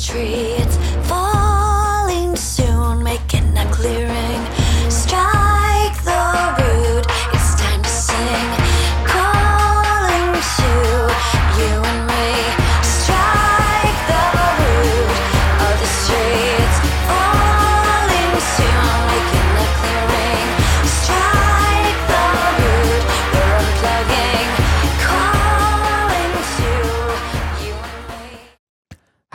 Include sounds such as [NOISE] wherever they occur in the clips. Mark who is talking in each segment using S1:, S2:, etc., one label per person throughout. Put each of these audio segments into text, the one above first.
S1: tree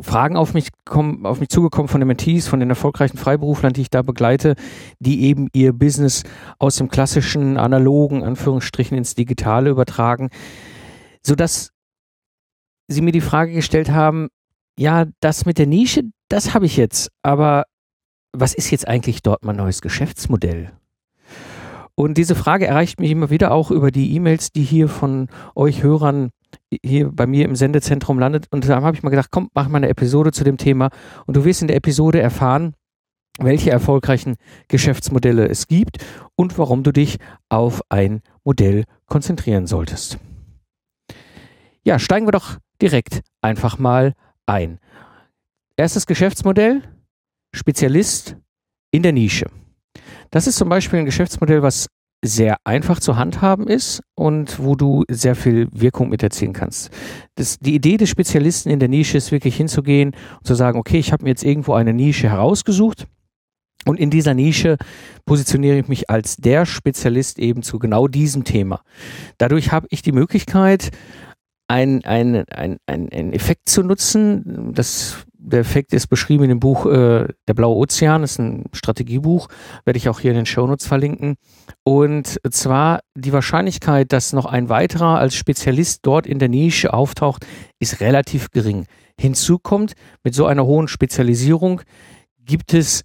S2: Fragen auf mich, kommen, auf mich zugekommen von den Mentees, von den erfolgreichen Freiberuflern, die ich da begleite, die eben ihr Business aus dem klassischen, analogen, Anführungsstrichen ins Digitale übertragen, sodass sie mir die Frage gestellt haben, ja, das mit der Nische, das habe ich jetzt, aber was ist jetzt eigentlich dort mein neues Geschäftsmodell? Und diese Frage erreicht mich immer wieder auch über die E-Mails, die hier von euch Hörern hier bei mir im Sendezentrum landet. Und da habe ich mal gedacht, komm, mach mal eine Episode zu dem Thema. Und du wirst in der Episode erfahren, welche erfolgreichen Geschäftsmodelle es gibt und warum du dich auf ein Modell konzentrieren solltest. Ja, steigen wir doch direkt einfach mal ein. Erstes Geschäftsmodell, Spezialist in der Nische. Das ist zum Beispiel ein Geschäftsmodell, was sehr einfach zu handhaben ist und wo du sehr viel Wirkung mit erzielen kannst. Das, die Idee des Spezialisten in der Nische ist wirklich hinzugehen und zu sagen, okay, ich habe mir jetzt irgendwo eine Nische herausgesucht und in dieser Nische positioniere ich mich als der Spezialist eben zu genau diesem Thema. Dadurch habe ich die Möglichkeit, ein, ein, ein, ein, ein Effekt zu nutzen. Das, der Effekt ist beschrieben in dem Buch äh, Der blaue Ozean, ist ein Strategiebuch, werde ich auch hier in den Shownotes verlinken. Und zwar die Wahrscheinlichkeit, dass noch ein weiterer als Spezialist dort in der Nische auftaucht, ist relativ gering. Hinzu kommt, mit so einer hohen Spezialisierung gibt es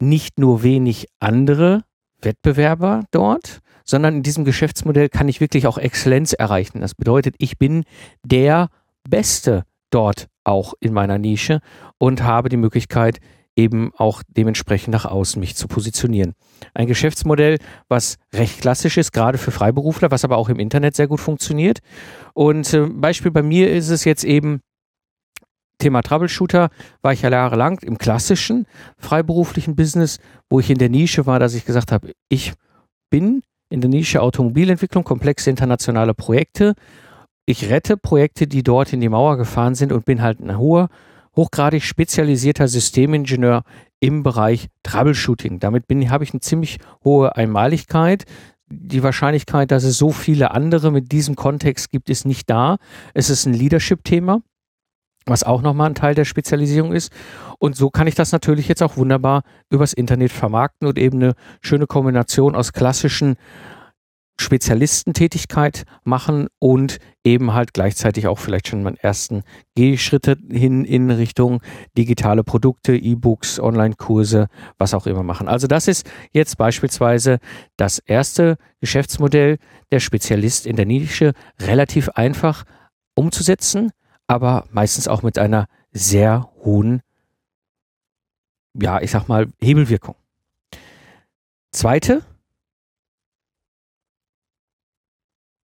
S2: nicht nur wenig andere Wettbewerber dort, sondern in diesem Geschäftsmodell kann ich wirklich auch Exzellenz erreichen. Das bedeutet, ich bin der Beste dort auch in meiner Nische und habe die Möglichkeit, eben auch dementsprechend nach außen mich zu positionieren. Ein Geschäftsmodell, was recht klassisch ist, gerade für Freiberufler, was aber auch im Internet sehr gut funktioniert. Und äh, Beispiel bei mir ist es jetzt eben, Thema Troubleshooter war ich ja jahrelang im klassischen freiberuflichen Business, wo ich in der Nische war, dass ich gesagt habe, ich bin in der Nische Automobilentwicklung, komplexe internationale Projekte. Ich rette Projekte, die dort in die Mauer gefahren sind und bin halt ein hoher, hochgradig spezialisierter Systemingenieur im Bereich Troubleshooting. Damit habe ich eine ziemlich hohe Einmaligkeit. Die Wahrscheinlichkeit, dass es so viele andere mit diesem Kontext gibt, ist nicht da. Es ist ein Leadership-Thema was auch nochmal ein Teil der Spezialisierung ist. Und so kann ich das natürlich jetzt auch wunderbar übers Internet vermarkten und eben eine schöne Kombination aus klassischen Spezialistentätigkeit machen und eben halt gleichzeitig auch vielleicht schon meinen ersten Gehschritte hin in Richtung digitale Produkte, E-Books, Online-Kurse, was auch immer machen. Also das ist jetzt beispielsweise das erste Geschäftsmodell der Spezialist in der Nische, relativ einfach umzusetzen aber meistens auch mit einer sehr hohen, ja, ich sag mal, Hebelwirkung. Zweite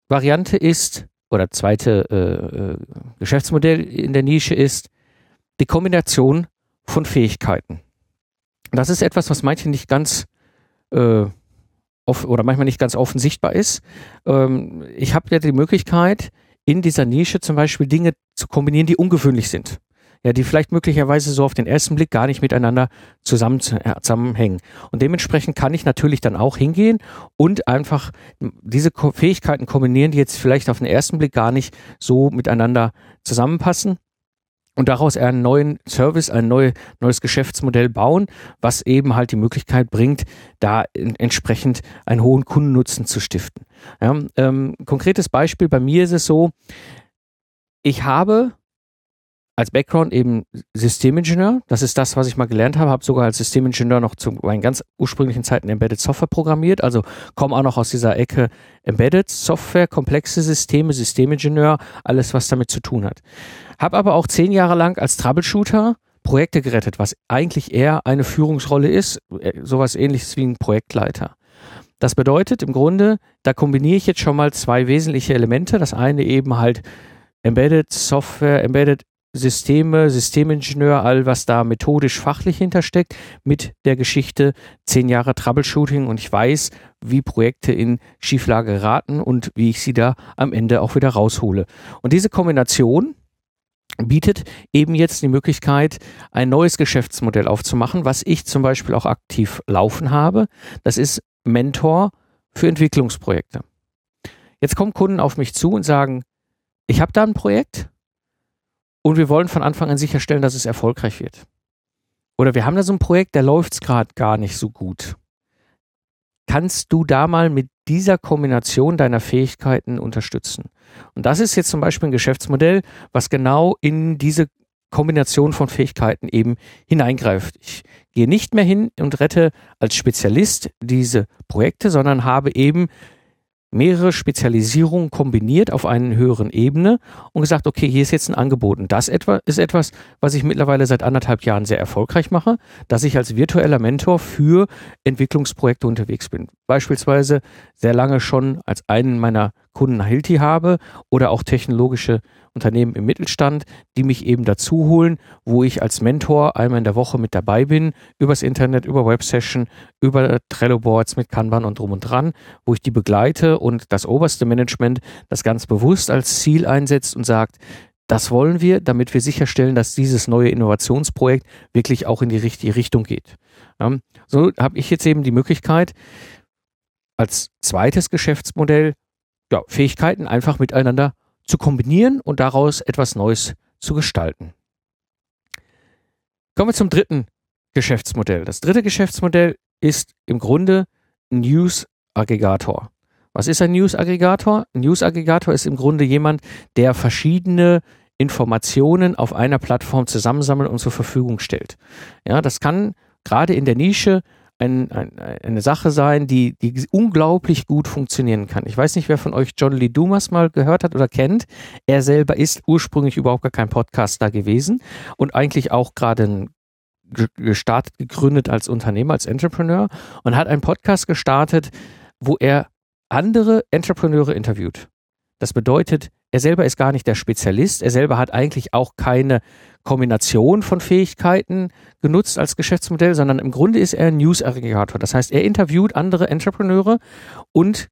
S2: Variante ist, oder zweite äh, äh, Geschäftsmodell in der Nische ist die Kombination von Fähigkeiten. Das ist etwas, was manche nicht ganz äh, off oder manchmal nicht ganz offen sichtbar ist. Ähm, ich habe ja die Möglichkeit, in dieser Nische zum Beispiel Dinge zu kombinieren, die ungewöhnlich sind. Ja, die vielleicht möglicherweise so auf den ersten Blick gar nicht miteinander zusammen, äh, zusammenhängen. Und dementsprechend kann ich natürlich dann auch hingehen und einfach diese Fähigkeiten kombinieren, die jetzt vielleicht auf den ersten Blick gar nicht so miteinander zusammenpassen und daraus einen neuen Service, ein neu, neues Geschäftsmodell bauen, was eben halt die Möglichkeit bringt, da entsprechend einen hohen Kundennutzen zu stiften. Ja, ähm, konkretes Beispiel, bei mir ist es so, ich habe als Background eben Systemingenieur. Das ist das, was ich mal gelernt habe. Habe sogar als Systemingenieur noch zu meinen ganz ursprünglichen Zeiten Embedded Software programmiert. Also komme auch noch aus dieser Ecke Embedded Software, komplexe Systeme, Systemingenieur, alles, was damit zu tun hat. Habe aber auch zehn Jahre lang als Troubleshooter Projekte gerettet, was eigentlich eher eine Führungsrolle ist, äh, sowas ähnliches wie ein Projektleiter. Das bedeutet im Grunde, da kombiniere ich jetzt schon mal zwei wesentliche Elemente. Das eine eben halt Embedded Software, Embedded Systeme, Systemingenieur, all was da methodisch fachlich hintersteckt, mit der Geschichte zehn Jahre Troubleshooting und ich weiß, wie Projekte in Schieflage geraten und wie ich sie da am Ende auch wieder raushole. Und diese Kombination bietet eben jetzt die Möglichkeit, ein neues Geschäftsmodell aufzumachen, was ich zum Beispiel auch aktiv laufen habe. Das ist Mentor für Entwicklungsprojekte. Jetzt kommen Kunden auf mich zu und sagen, ich habe da ein Projekt und wir wollen von Anfang an sicherstellen, dass es erfolgreich wird. Oder wir haben da so ein Projekt, der läuft es gerade gar nicht so gut. Kannst du da mal mit dieser Kombination deiner Fähigkeiten unterstützen? Und das ist jetzt zum Beispiel ein Geschäftsmodell, was genau in diese Kombination von Fähigkeiten eben hineingreift. Ich gehe nicht mehr hin und rette als Spezialist diese Projekte, sondern habe eben mehrere Spezialisierungen kombiniert auf einer höheren Ebene und gesagt, okay, hier ist jetzt ein Angebot. Und das etwa ist etwas, was ich mittlerweile seit anderthalb Jahren sehr erfolgreich mache, dass ich als virtueller Mentor für Entwicklungsprojekte unterwegs bin. Beispielsweise sehr lange schon als einen meiner Kunden Hilti habe oder auch technologische Unternehmen im Mittelstand, die mich eben dazu holen, wo ich als Mentor einmal in der Woche mit dabei bin, übers Internet, über Websession, über Trello-Boards mit Kanban und drum und dran, wo ich die begleite und das oberste Management das ganz bewusst als Ziel einsetzt und sagt, das wollen wir, damit wir sicherstellen, dass dieses neue Innovationsprojekt wirklich auch in die richtige Richtung geht. So habe ich jetzt eben die Möglichkeit, als zweites Geschäftsmodell ja, Fähigkeiten einfach miteinander zu kombinieren und daraus etwas Neues zu gestalten. Kommen wir zum dritten Geschäftsmodell. Das dritte Geschäftsmodell ist im Grunde News-Aggregator. Was ist ein News-Aggregator? Ein News-Aggregator ist im Grunde jemand, der verschiedene Informationen auf einer Plattform zusammensammelt und zur Verfügung stellt. Ja, das kann gerade in der Nische ein, ein, eine Sache sein, die, die unglaublich gut funktionieren kann. Ich weiß nicht, wer von euch John Lee Dumas mal gehört hat oder kennt. Er selber ist ursprünglich überhaupt gar kein Podcaster gewesen und eigentlich auch gerade gestartet, gegründet als Unternehmer, als Entrepreneur und hat einen Podcast gestartet, wo er andere Entrepreneure interviewt. Das bedeutet, er selber ist gar nicht der Spezialist, er selber hat eigentlich auch keine Kombination von Fähigkeiten genutzt als Geschäftsmodell, sondern im Grunde ist er ein News-Aggregator. Das heißt, er interviewt andere Entrepreneure und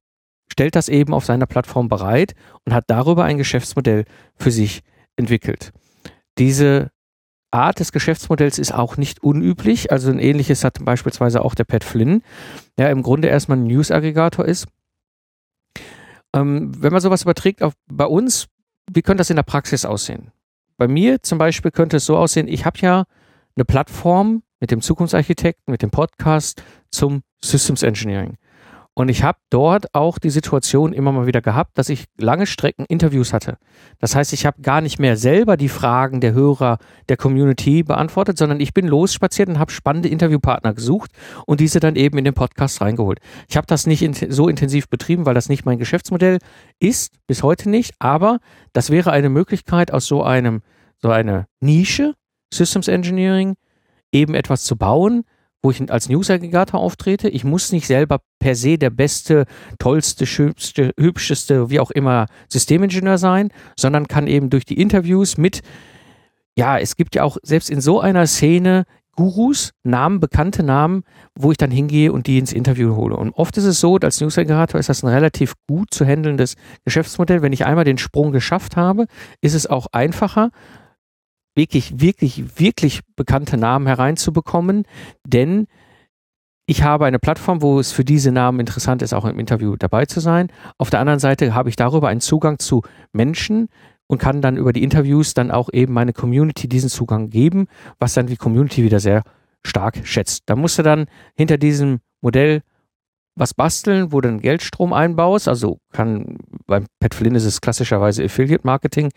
S2: stellt das eben auf seiner Plattform bereit und hat darüber ein Geschäftsmodell für sich entwickelt. Diese Art des Geschäftsmodells ist auch nicht unüblich. Also ein ähnliches hat beispielsweise auch der Pat Flynn, der im Grunde erstmal ein News-Aggregator ist ähm, wenn man sowas überträgt auf, bei uns, wie könnte das in der Praxis aussehen? Bei mir zum Beispiel könnte es so aussehen, ich habe ja eine Plattform mit dem Zukunftsarchitekten, mit dem Podcast zum Systems Engineering. Und ich habe dort auch die Situation immer mal wieder gehabt, dass ich lange Strecken Interviews hatte. Das heißt, ich habe gar nicht mehr selber die Fragen der Hörer der Community beantwortet, sondern ich bin losspaziert und habe spannende Interviewpartner gesucht und diese dann eben in den Podcast reingeholt. Ich habe das nicht in, so intensiv betrieben, weil das nicht mein Geschäftsmodell ist, bis heute nicht, aber das wäre eine Möglichkeit aus so einem, so einer Nische, Systems Engineering, eben etwas zu bauen, wo ich als News-Aggregator auftrete. Ich muss nicht selber per se der beste, tollste, schönste, hübscheste, wie auch immer Systemingenieur sein, sondern kann eben durch die Interviews mit, ja, es gibt ja auch selbst in so einer Szene Gurus, Namen, bekannte Namen, wo ich dann hingehe und die ins Interview hole. Und oft ist es so, als News-Aggregator ist das ein relativ gut zu handelndes Geschäftsmodell. Wenn ich einmal den Sprung geschafft habe, ist es auch einfacher, wirklich, wirklich, wirklich bekannte Namen hereinzubekommen, denn ich habe eine Plattform, wo es für diese Namen interessant ist, auch im Interview dabei zu sein. Auf der anderen Seite habe ich darüber einen Zugang zu Menschen und kann dann über die Interviews dann auch eben meine Community diesen Zugang geben, was dann die Community wieder sehr stark schätzt. Da musste dann hinter diesem Modell was basteln, wo du einen Geldstrom einbaust. Also kann beim Pat Flynn ist es klassischerweise Affiliate Marketing.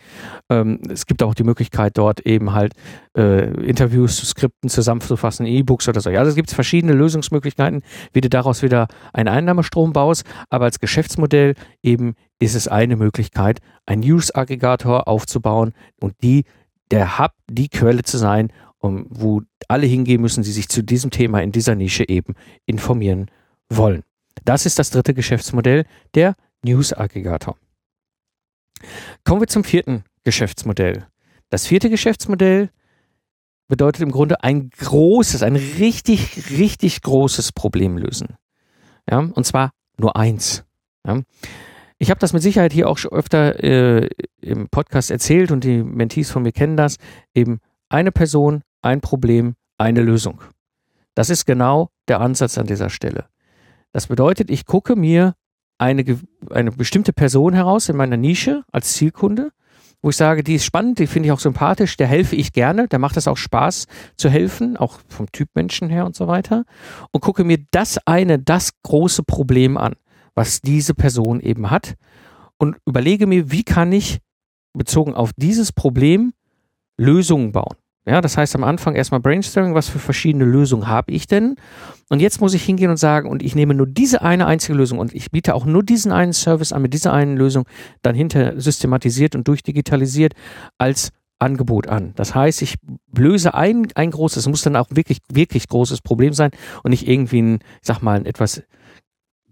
S2: Ähm, es gibt auch die Möglichkeit, dort eben halt äh, Interviews zu Skripten zusammenzufassen, E-Books oder so. Ja, also es gibt verschiedene Lösungsmöglichkeiten, wie du daraus wieder einen Einnahmestrom baust. Aber als Geschäftsmodell eben ist es eine Möglichkeit, einen News-Aggregator aufzubauen und die der Hub, die Quelle zu sein, um, wo alle hingehen müssen, die sich zu diesem Thema in dieser Nische eben informieren wollen. Das ist das dritte Geschäftsmodell, der News-Aggregator. Kommen wir zum vierten Geschäftsmodell. Das vierte Geschäftsmodell bedeutet im Grunde ein großes, ein richtig, richtig großes Problem lösen. Ja, und zwar nur eins. Ja. Ich habe das mit Sicherheit hier auch schon öfter äh, im Podcast erzählt und die Mentees von mir kennen das. Eben eine Person, ein Problem, eine Lösung. Das ist genau der Ansatz an dieser Stelle. Das bedeutet, ich gucke mir eine, eine bestimmte Person heraus in meiner Nische als Zielkunde, wo ich sage, die ist spannend, die finde ich auch sympathisch, der helfe ich gerne, der macht es auch Spaß zu helfen, auch vom Typ Menschen her und so weiter. Und gucke mir das eine, das große Problem an, was diese Person eben hat und überlege mir, wie kann ich bezogen auf dieses Problem Lösungen bauen. Ja, das heißt am Anfang erstmal Brainstorming, was für verschiedene Lösungen habe ich denn? Und jetzt muss ich hingehen und sagen, und ich nehme nur diese eine einzige Lösung und ich biete auch nur diesen einen Service an mit dieser einen Lösung, dann hinter systematisiert und durchdigitalisiert als Angebot an. Das heißt, ich löse ein, ein großes, muss dann auch wirklich, wirklich großes Problem sein und nicht irgendwie ein, ich sag mal, ein etwas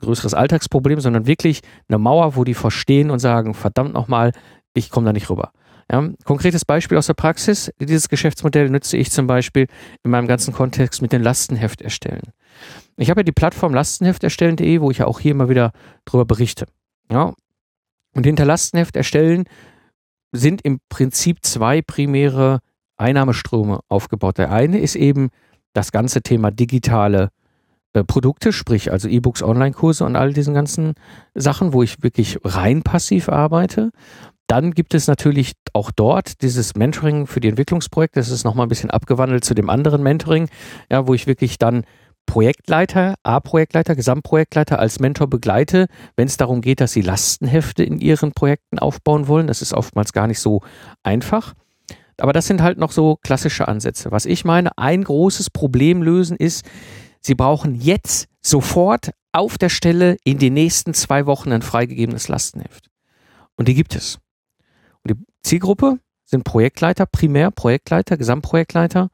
S2: größeres Alltagsproblem, sondern wirklich eine Mauer, wo die verstehen und sagen, verdammt nochmal, ich komme da nicht rüber. Ja, konkretes Beispiel aus der Praxis. Dieses Geschäftsmodell nütze ich zum Beispiel in meinem ganzen Kontext mit den Lastenheft erstellen. Ich habe ja die Plattform lastenhefterstellen.de, wo ich ja auch hier immer wieder drüber berichte. Ja, und hinter Lastenheft erstellen sind im Prinzip zwei primäre Einnahmeströme aufgebaut. Der eine ist eben das ganze Thema digitale äh, Produkte, sprich also E-Books, Online-Kurse und all diesen ganzen Sachen, wo ich wirklich rein passiv arbeite. Dann gibt es natürlich auch dort dieses Mentoring für die Entwicklungsprojekte. Das ist nochmal ein bisschen abgewandelt zu dem anderen Mentoring, ja, wo ich wirklich dann Projektleiter, A-Projektleiter, Gesamtprojektleiter als Mentor begleite, wenn es darum geht, dass sie Lastenhefte in ihren Projekten aufbauen wollen. Das ist oftmals gar nicht so einfach. Aber das sind halt noch so klassische Ansätze. Was ich meine, ein großes Problem lösen ist, sie brauchen jetzt sofort auf der Stelle in den nächsten zwei Wochen ein freigegebenes Lastenheft. Und die gibt es. Zielgruppe sind Projektleiter, primär Projektleiter, Gesamtprojektleiter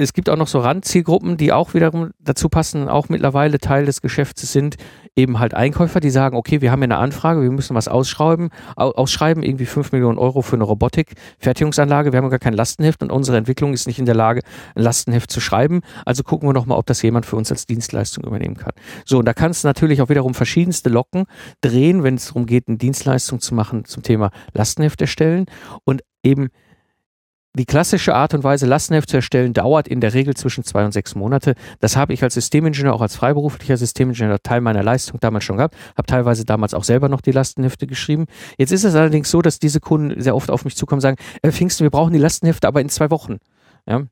S2: es gibt auch noch so Randzielgruppen, die auch wiederum dazu passen, auch mittlerweile Teil des Geschäfts sind, eben halt Einkäufer, die sagen, okay, wir haben hier eine Anfrage, wir müssen was ausschreiben, ausschreiben, irgendwie 5 Millionen Euro für eine Robotik-Fertigungsanlage, wir haben gar kein Lastenheft und unsere Entwicklung ist nicht in der Lage, ein Lastenheft zu schreiben, also gucken wir nochmal, ob das jemand für uns als Dienstleistung übernehmen kann. So, und da kannst du natürlich auch wiederum verschiedenste Locken drehen, wenn es darum geht, eine Dienstleistung zu machen zum Thema Lastenheft erstellen und eben die klassische Art und Weise, Lastenheft zu erstellen, dauert in der Regel zwischen zwei und sechs Monate. Das habe ich als Systemingenieur, auch als freiberuflicher Systemingenieur Teil meiner Leistung damals schon gehabt, habe teilweise damals auch selber noch die Lastenhefte geschrieben. Jetzt ist es allerdings so, dass diese Kunden sehr oft auf mich zukommen und sagen, äh, Pfingsten, wir brauchen die Lastenhefte aber in zwei Wochen. Ja?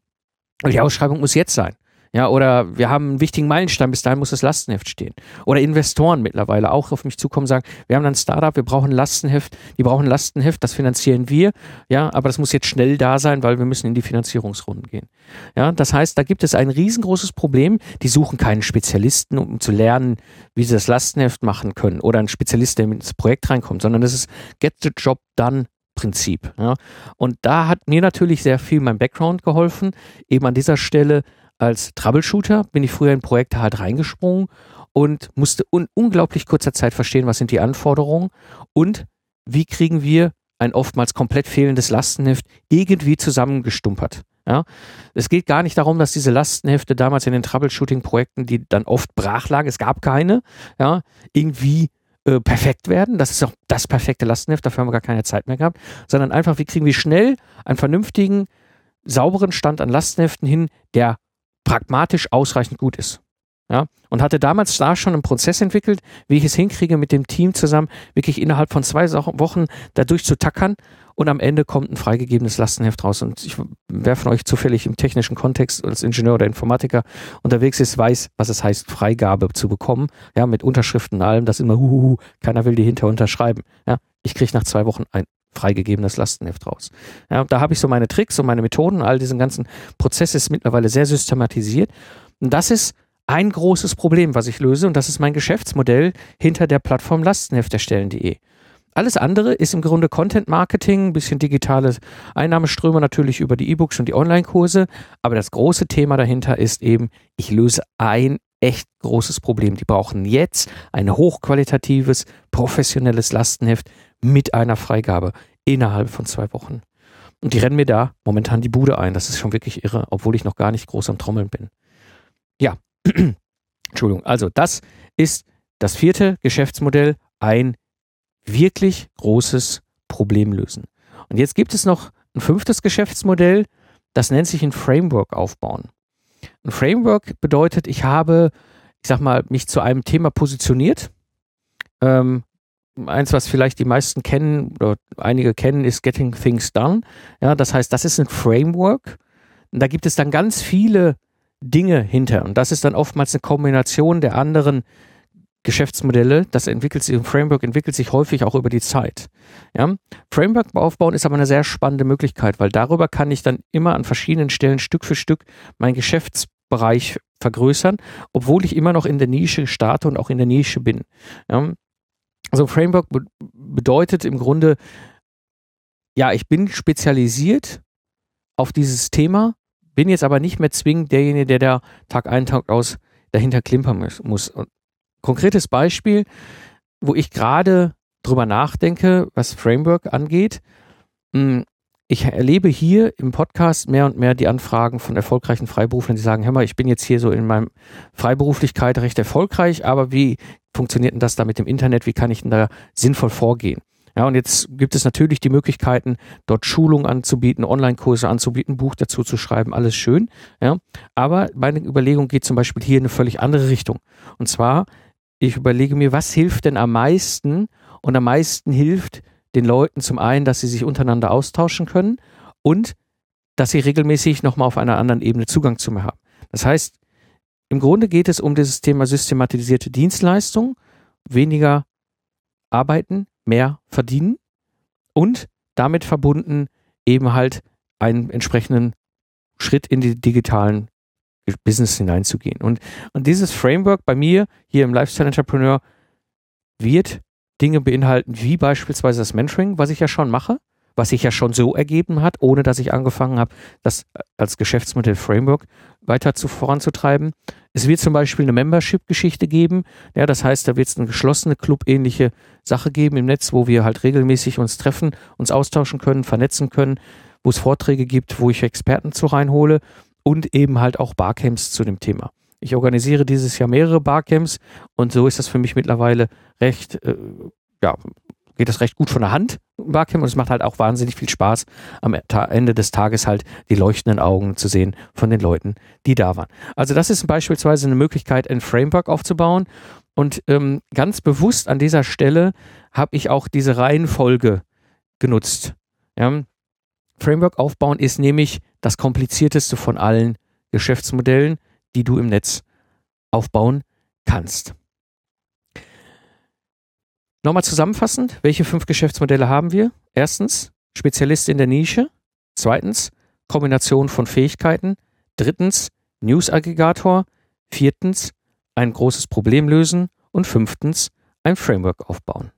S2: die Ausschreibung muss jetzt sein. Ja, oder wir haben einen wichtigen Meilenstein, bis dahin muss das Lastenheft stehen. Oder Investoren mittlerweile auch auf mich zukommen und sagen, wir haben ein Startup, wir brauchen ein Lastenheft, die brauchen ein Lastenheft, das finanzieren wir, ja, aber das muss jetzt schnell da sein, weil wir müssen in die Finanzierungsrunden gehen. Ja, das heißt, da gibt es ein riesengroßes Problem, die suchen keinen Spezialisten, um zu lernen, wie sie das Lastenheft machen können oder einen Spezialist, der ins Projekt reinkommt, sondern das ist Get the Job Done Prinzip. Ja. Und da hat mir natürlich sehr viel mein Background geholfen, eben an dieser Stelle als Troubleshooter bin ich früher in Projekte halt reingesprungen und musste in unglaublich kurzer Zeit verstehen, was sind die Anforderungen und wie kriegen wir ein oftmals komplett fehlendes Lastenheft irgendwie zusammengestumpert. Ja, es geht gar nicht darum, dass diese Lastenhefte damals in den Troubleshooting-Projekten, die dann oft brach lagen, es gab keine, ja, irgendwie äh, perfekt werden. Das ist auch das perfekte Lastenheft, dafür haben wir gar keine Zeit mehr gehabt, sondern einfach, wie kriegen wir schnell einen vernünftigen, sauberen Stand an Lastenheften hin, der pragmatisch ausreichend gut ist. Ja, und hatte damals da schon einen Prozess entwickelt, wie ich es hinkriege, mit dem Team zusammen wirklich innerhalb von zwei Wochen dadurch zu tackern und am Ende kommt ein freigegebenes Lastenheft raus. Und ich, wer von euch zufällig im technischen Kontext als Ingenieur oder Informatiker unterwegs ist, weiß, was es heißt, Freigabe zu bekommen. Ja, mit Unterschriften und allem, das immer, huhuhu, keiner will die hinter unterschreiben. Ja, ich kriege nach zwei Wochen ein freigegebenes Lastenheft raus. Ja, da habe ich so meine Tricks und meine Methoden, all diesen ganzen Prozess ist mittlerweile sehr systematisiert. Und das ist ein großes Problem, was ich löse, und das ist mein Geschäftsmodell hinter der Plattform lastenhefterstellen.de. Alles andere ist im Grunde Content Marketing, ein bisschen digitale Einnahmeströme natürlich über die E-Books und die Online-Kurse. Aber das große Thema dahinter ist eben, ich löse ein echt großes Problem. Die brauchen jetzt ein hochqualitatives, professionelles Lastenheft mit einer Freigabe innerhalb von zwei Wochen. Und die rennen mir da momentan die Bude ein. Das ist schon wirklich irre, obwohl ich noch gar nicht groß am Trommeln bin. Ja, [CLEARS THROAT] Entschuldigung. Also das ist das vierte Geschäftsmodell, ein wirklich großes Problem lösen. Und jetzt gibt es noch ein fünftes Geschäftsmodell, das nennt sich ein Framework aufbauen. Ein Framework bedeutet, ich habe, ich sag mal, mich zu einem Thema positioniert. Ähm, eins, was vielleicht die meisten kennen oder einige kennen, ist Getting Things Done. Ja, das heißt, das ist ein Framework. Und da gibt es dann ganz viele Dinge hinter. Und das ist dann oftmals eine Kombination der anderen Geschäftsmodelle, das entwickelt sich, ein Framework entwickelt sich häufig auch über die Zeit. Ja? Framework aufbauen ist aber eine sehr spannende Möglichkeit, weil darüber kann ich dann immer an verschiedenen Stellen Stück für Stück meinen Geschäftsbereich vergrößern, obwohl ich immer noch in der Nische starte und auch in der Nische bin. Ja? Also Framework be bedeutet im Grunde, ja, ich bin spezialisiert auf dieses Thema, bin jetzt aber nicht mehr zwingend derjenige, der da Tag ein, Tag aus dahinter klimpern muss. Und konkretes Beispiel, wo ich gerade drüber nachdenke, was Framework angeht. Ich erlebe hier im Podcast mehr und mehr die Anfragen von erfolgreichen Freiberuflern, die sagen, hör mal, ich bin jetzt hier so in meinem Freiberuflichkeit recht erfolgreich, aber wie funktioniert denn das da mit dem Internet? Wie kann ich denn da sinnvoll vorgehen? Ja, und jetzt gibt es natürlich die Möglichkeiten, dort Schulungen anzubieten, Online-Kurse anzubieten, Buch dazu zu schreiben, alles schön. Ja, aber meine Überlegung geht zum Beispiel hier in eine völlig andere Richtung. Und zwar ich überlege mir, was hilft denn am meisten? Und am meisten hilft den Leuten zum einen, dass sie sich untereinander austauschen können und dass sie regelmäßig nochmal auf einer anderen Ebene Zugang zu mir haben. Das heißt, im Grunde geht es um dieses Thema systematisierte Dienstleistung, weniger arbeiten, mehr verdienen und damit verbunden eben halt einen entsprechenden Schritt in die digitalen Business hineinzugehen. Und, und dieses Framework bei mir hier im Lifestyle Entrepreneur wird Dinge beinhalten, wie beispielsweise das Mentoring, was ich ja schon mache, was sich ja schon so ergeben hat, ohne dass ich angefangen habe, das als Geschäftsmodell Framework weiter zu, voranzutreiben. Es wird zum Beispiel eine Membership-Geschichte geben. Ja, das heißt, da wird es eine geschlossene Club-ähnliche Sache geben im Netz, wo wir halt regelmäßig uns treffen, uns austauschen können, vernetzen können, wo es Vorträge gibt, wo ich Experten zu reinhole und eben halt auch Barcamps zu dem Thema. Ich organisiere dieses Jahr mehrere Barcamps und so ist das für mich mittlerweile recht, äh, ja, geht das recht gut von der Hand, Barcamp, und es macht halt auch wahnsinnig viel Spaß, am Ende des Tages halt die leuchtenden Augen zu sehen von den Leuten, die da waren. Also das ist beispielsweise eine Möglichkeit, ein Framework aufzubauen und ähm, ganz bewusst an dieser Stelle habe ich auch diese Reihenfolge genutzt. Ja, Framework aufbauen ist nämlich das komplizierteste von allen Geschäftsmodellen, die du im Netz aufbauen kannst. Nochmal zusammenfassend, welche fünf Geschäftsmodelle haben wir? Erstens, Spezialist in der Nische. Zweitens, Kombination von Fähigkeiten. Drittens, News-Aggregator. Viertens, ein großes Problem lösen. Und fünftens, ein Framework aufbauen.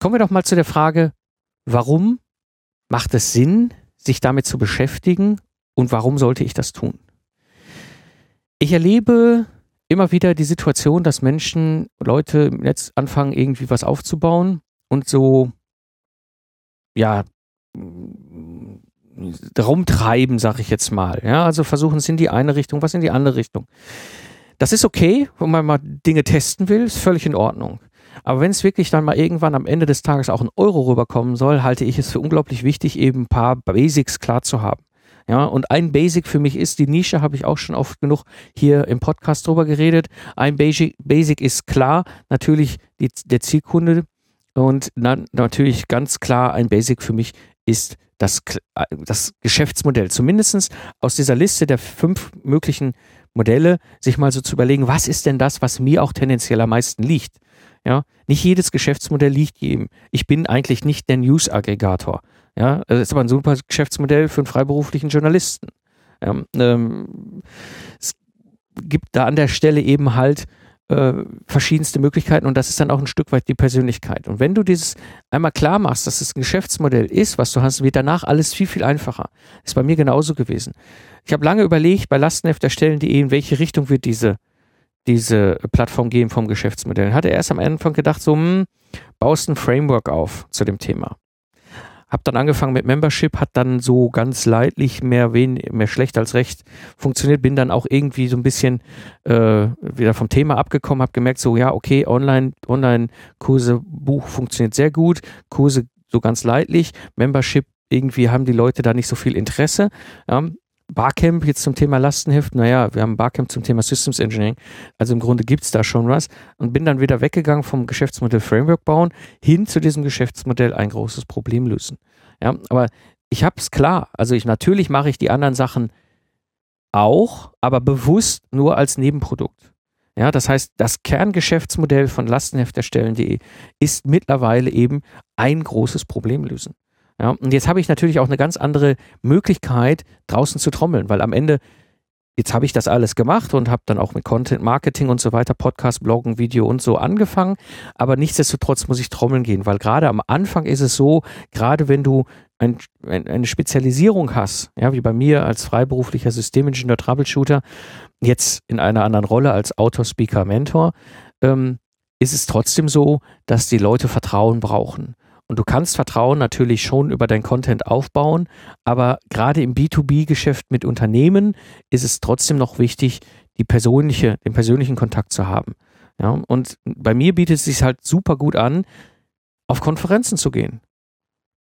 S2: Kommen wir doch mal zu der Frage, Warum macht es Sinn, sich damit zu beschäftigen und warum sollte ich das tun? Ich erlebe immer wieder die Situation, dass Menschen, Leute im Netz anfangen, irgendwie was aufzubauen und so, ja, rumtreiben, sag ich jetzt mal. Ja, also versuchen es in die eine Richtung, was in die andere Richtung. Das ist okay, wenn man mal Dinge testen will, ist völlig in Ordnung. Aber wenn es wirklich dann mal irgendwann am Ende des Tages auch ein Euro rüberkommen soll, halte ich es für unglaublich wichtig, eben ein paar Basics klar zu haben. Ja, und ein Basic für mich ist, die Nische habe ich auch schon oft genug hier im Podcast drüber geredet. Ein Basic, Basic ist klar, natürlich die, der Zielkunde, Und dann natürlich ganz klar ein Basic für mich ist das, äh, das Geschäftsmodell. Zumindest aus dieser Liste der fünf möglichen Modelle, sich mal so zu überlegen, was ist denn das, was mir auch tendenziell am meisten liegt. Ja, nicht jedes Geschäftsmodell liegt jedem. Ich bin eigentlich nicht der News-Aggregator. Ja, das ist aber ein super Geschäftsmodell für einen freiberuflichen Journalisten. Ja, ähm, es gibt da an der Stelle eben halt äh, verschiedenste Möglichkeiten und das ist dann auch ein Stück weit die Persönlichkeit. Und wenn du dieses einmal klar machst, dass es ein Geschäftsmodell ist, was du hast, wird danach alles viel, viel einfacher. Ist bei mir genauso gewesen. Ich habe lange überlegt, bei Lastenheft erstellen.de, in welche Richtung wird diese, diese Plattform gehen vom Geschäftsmodell. Hatte erst am Anfang gedacht, so, hm, baust ein Framework auf zu dem Thema. Hab dann angefangen mit Membership, hat dann so ganz leidlich mehr, wen, mehr schlecht als recht funktioniert, bin dann auch irgendwie so ein bisschen äh, wieder vom Thema abgekommen, habe gemerkt, so ja, okay, Online, Online-Kurse, Buch funktioniert sehr gut, Kurse so ganz leidlich, Membership irgendwie haben die Leute da nicht so viel Interesse. Ja, Barcamp jetzt zum Thema Lastenheft, naja, wir haben Barcamp zum Thema Systems Engineering, also im Grunde gibt es da schon was und bin dann wieder weggegangen vom Geschäftsmodell Framework bauen hin zu diesem Geschäftsmodell ein großes Problem lösen. Ja, aber ich habe es klar, also ich natürlich mache ich die anderen Sachen auch, aber bewusst nur als Nebenprodukt. Ja, das heißt, das Kerngeschäftsmodell von Lastenhefterstellen.de ist mittlerweile eben ein großes Problem lösen. Ja, und jetzt habe ich natürlich auch eine ganz andere Möglichkeit, draußen zu trommeln, weil am Ende, jetzt habe ich das alles gemacht und habe dann auch mit Content Marketing und so weiter, Podcast, Bloggen, Video und so angefangen. Aber nichtsdestotrotz muss ich trommeln gehen, weil gerade am Anfang ist es so, gerade wenn du ein, ein, eine Spezialisierung hast, ja, wie bei mir als freiberuflicher Systemingenieur, Troubleshooter, jetzt in einer anderen Rolle als Autor, Speaker, Mentor, ähm, ist es trotzdem so, dass die Leute Vertrauen brauchen. Und du kannst Vertrauen natürlich schon über dein Content aufbauen, aber gerade im B2B-Geschäft mit Unternehmen ist es trotzdem noch wichtig, die persönliche, den persönlichen Kontakt zu haben. Ja, und bei mir bietet es sich halt super gut an, auf Konferenzen zu gehen.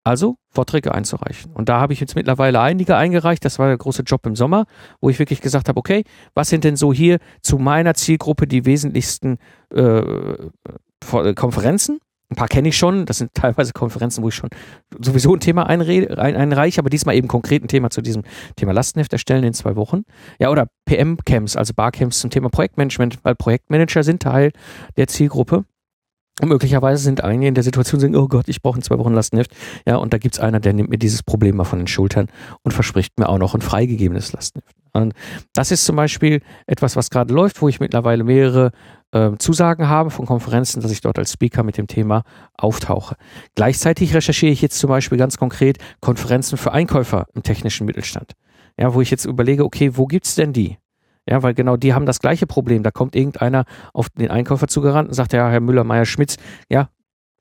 S2: Also Vorträge einzureichen. Und da habe ich jetzt mittlerweile einige eingereicht. Das war der große Job im Sommer, wo ich wirklich gesagt habe, okay, was sind denn so hier zu meiner Zielgruppe die wesentlichsten äh, Konferenzen? Ein paar kenne ich schon, das sind teilweise Konferenzen, wo ich schon sowieso ein Thema einrede, ein, einreiche, aber diesmal eben konkret ein Thema zu diesem Thema Lastenheft erstellen in zwei Wochen. Ja, oder PM-Camps, also Barcamps zum Thema Projektmanagement, weil Projektmanager sind Teil der Zielgruppe. Und möglicherweise sind einige in der Situation sind, oh Gott, ich brauche in zwei Wochen Lastenheft. Ja, und da gibt's einer, der nimmt mir dieses Problem mal von den Schultern und verspricht mir auch noch ein freigegebenes Lastenheft. Und das ist zum Beispiel etwas, was gerade läuft, wo ich mittlerweile mehrere äh, Zusagen habe von Konferenzen, dass ich dort als Speaker mit dem Thema auftauche. Gleichzeitig recherchiere ich jetzt zum Beispiel ganz konkret Konferenzen für Einkäufer im technischen Mittelstand. Ja, wo ich jetzt überlege, okay, wo gibt's denn die? Ja, weil genau die haben das gleiche Problem. Da kommt irgendeiner auf den Einkäufer zugerannt und sagt, ja, Herr Müller, Meier, Schmitz, ja,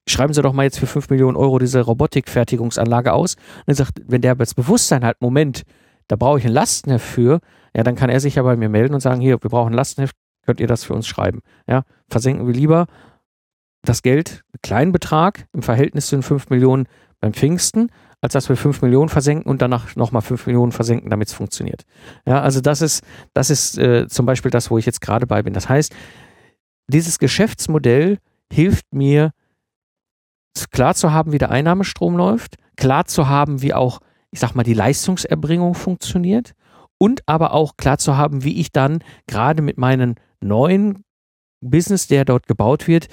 S2: schreiben Sie doch mal jetzt für 5 Millionen Euro diese Robotikfertigungsanlage aus. Und er sagt, wenn der das Bewusstsein hat, Moment, da brauche ich ein Lastenheft für, ja, dann kann er sich ja bei mir melden und sagen, hier, wir brauchen ein Lastenheft, könnt ihr das für uns schreiben. Ja, versenken wir lieber das Geld, einen kleinen Betrag im Verhältnis zu den 5 Millionen beim Pfingsten, als dass wir 5 Millionen versenken und danach nochmal 5 Millionen versenken, damit es funktioniert. Ja, also das ist, das ist äh, zum Beispiel das, wo ich jetzt gerade bei bin. Das heißt, dieses Geschäftsmodell hilft mir, klar zu haben, wie der Einnahmestrom läuft, klar zu haben, wie auch, ich sag mal, die Leistungserbringung funktioniert und aber auch klar zu haben, wie ich dann gerade mit meinen neuen Business, der dort gebaut wird,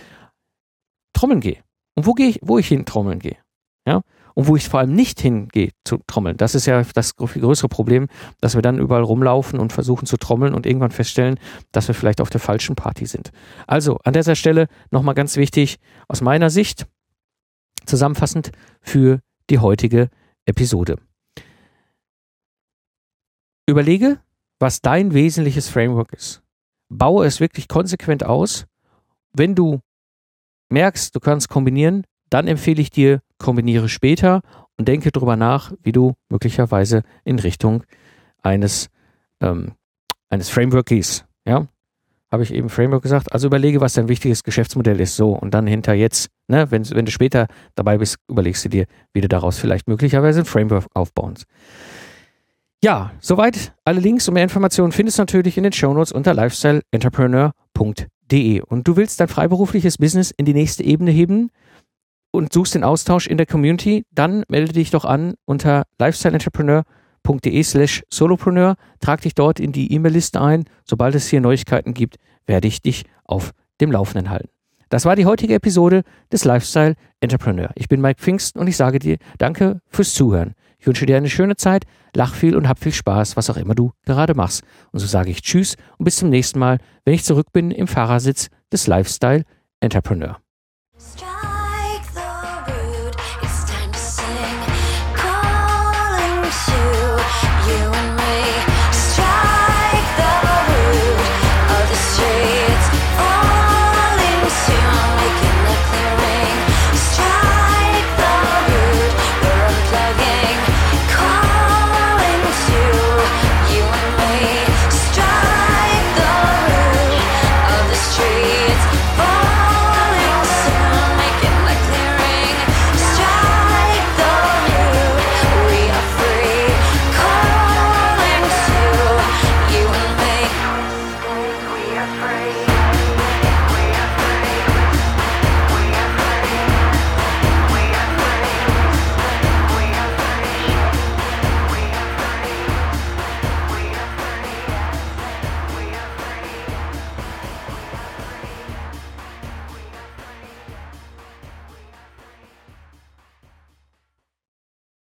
S2: trommeln gehe. Und wo gehe ich, wo ich hin trommeln gehe. Ja? Und wo ich vor allem nicht hingehe zu trommeln. Das ist ja das größere Problem, dass wir dann überall rumlaufen und versuchen zu trommeln und irgendwann feststellen, dass wir vielleicht auf der falschen Party sind. Also an dieser Stelle nochmal ganz wichtig aus meiner Sicht, zusammenfassend für die heutige Episode. Überlege, was dein wesentliches Framework ist. Baue es wirklich konsequent aus. Wenn du merkst, du kannst kombinieren, dann empfehle ich dir, kombiniere später und denke darüber nach, wie du möglicherweise in Richtung eines, ähm, eines Framework gehst. Ja, habe ich eben Framework gesagt. Also überlege, was dein wichtiges Geschäftsmodell ist. So, und dann hinter jetzt, ne, wenn, wenn du später dabei bist, überlegst du dir, wie du daraus vielleicht möglicherweise ein Framework aufbaust. Ja, soweit. Alle Links und mehr Informationen findest du natürlich in den Shownotes unter lifestyleentrepreneur.de. Und du willst dein freiberufliches Business in die nächste Ebene heben? und suchst den Austausch in der Community, dann melde dich doch an unter lifestyleentrepreneur.de slash solopreneur. Trag dich dort in die E-Mail-Liste ein. Sobald es hier Neuigkeiten gibt, werde ich dich auf dem Laufenden halten. Das war die heutige Episode des Lifestyle Entrepreneur. Ich bin Mike Pfingsten und ich sage dir Danke fürs Zuhören. Ich wünsche dir eine schöne Zeit, lach viel und hab viel Spaß, was auch immer du gerade machst. Und so sage ich Tschüss und bis zum nächsten Mal, wenn ich zurück bin im Fahrersitz des Lifestyle Entrepreneur.